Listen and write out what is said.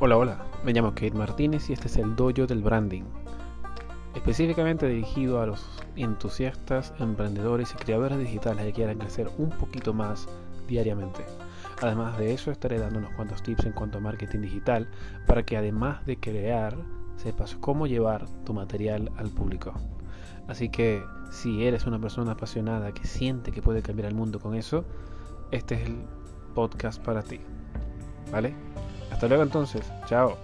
Hola, hola, me llamo Kate Martínez y este es el Dojo del Branding, específicamente dirigido a los entusiastas, emprendedores y creadores digitales que quieran crecer un poquito más diariamente. Además de eso, estaré dando unos cuantos tips en cuanto a marketing digital para que además de crear, sepas cómo llevar tu material al público. Así que si eres una persona apasionada que siente que puede cambiar el mundo con eso, este es el podcast para ti. ¿Vale? Hasta luego entonces. Chao.